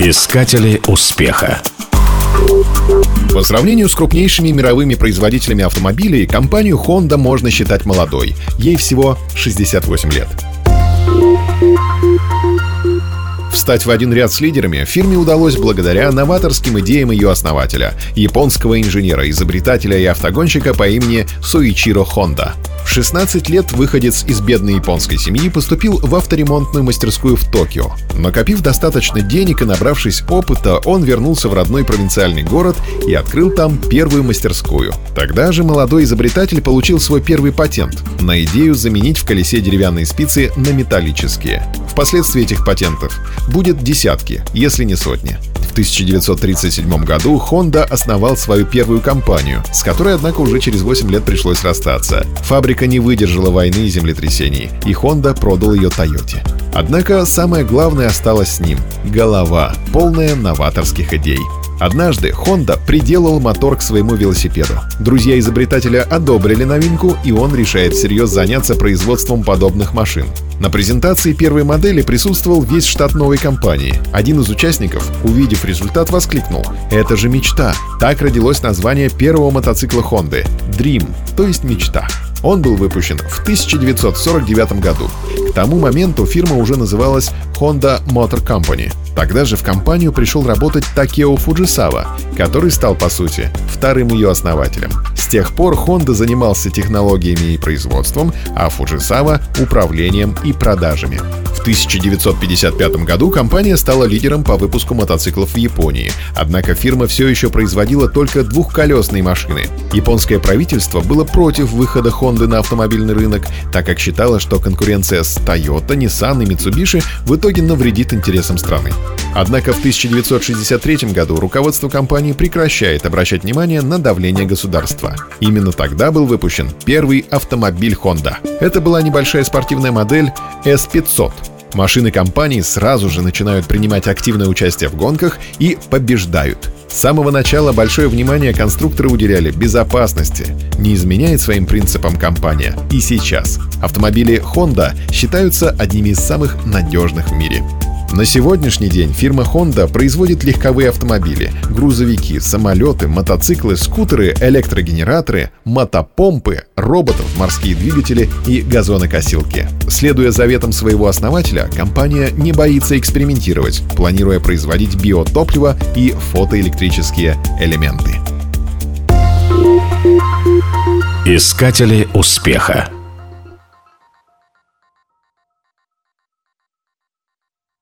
Искатели успеха. По сравнению с крупнейшими мировыми производителями автомобилей, компанию Honda можно считать молодой. Ей всего 68 лет. Встать в один ряд с лидерами фирме удалось благодаря новаторским идеям ее основателя, японского инженера, изобретателя и автогонщика по имени Суичиро Хонда. В 16 лет выходец из бедной японской семьи поступил в авторемонтную мастерскую в Токио. Накопив достаточно денег и набравшись опыта, он вернулся в родной провинциальный город и открыл там первую мастерскую. Тогда же молодой изобретатель получил свой первый патент на идею заменить в колесе деревянные спицы на металлические. Впоследствии этих патентов будет десятки, если не сотни. В 1937 году Honda основал свою первую компанию, с которой, однако, уже через 8 лет пришлось расстаться. Фабрика не выдержала войны и землетрясений, и Honda продал ее Toyota. Однако самое главное осталось с ним — голова, полная новаторских идей. Однажды Honda приделал мотор к своему велосипеду. Друзья изобретателя одобрили новинку, и он решает всерьез заняться производством подобных машин. На презентации первой модели присутствовал весь штат новой компании. Один из участников, увидев результат, воскликнул «Это же мечта!» Так родилось название первого мотоцикла Honda — Dream, то есть мечта. Он был выпущен в 1949 году. К тому моменту фирма уже называлась Honda Motor Company. Тогда же в компанию пришел работать Такео Фуджисава, который стал, по сути, вторым ее основателем. С тех пор Honda занимался технологиями и производством, а Фуджисава — управлением и продажами. В 1955 году компания стала лидером по выпуску мотоциклов в Японии, однако фирма все еще производила только двухколесные машины. Японское правительство было против выхода Honda на автомобильный рынок, так как считало, что конкуренция с Toyota, Nissan и Mitsubishi в итоге навредит интересам страны. Однако в 1963 году руководство компании прекращает обращать внимание на давление государства. Именно тогда был выпущен первый автомобиль Honda. Это была небольшая спортивная модель S500. Машины компании сразу же начинают принимать активное участие в гонках и побеждают. С самого начала большое внимание конструкторы уделяли безопасности. Не изменяет своим принципам компания. И сейчас. Автомобили Honda считаются одними из самых надежных в мире. На сегодняшний день фирма Honda производит легковые автомобили, грузовики, самолеты, мотоциклы, скутеры, электрогенераторы, мотопомпы, роботов, морские двигатели и газонокосилки. Следуя заветам своего основателя, компания не боится экспериментировать, планируя производить биотопливо и фотоэлектрические элементы. Искатели успеха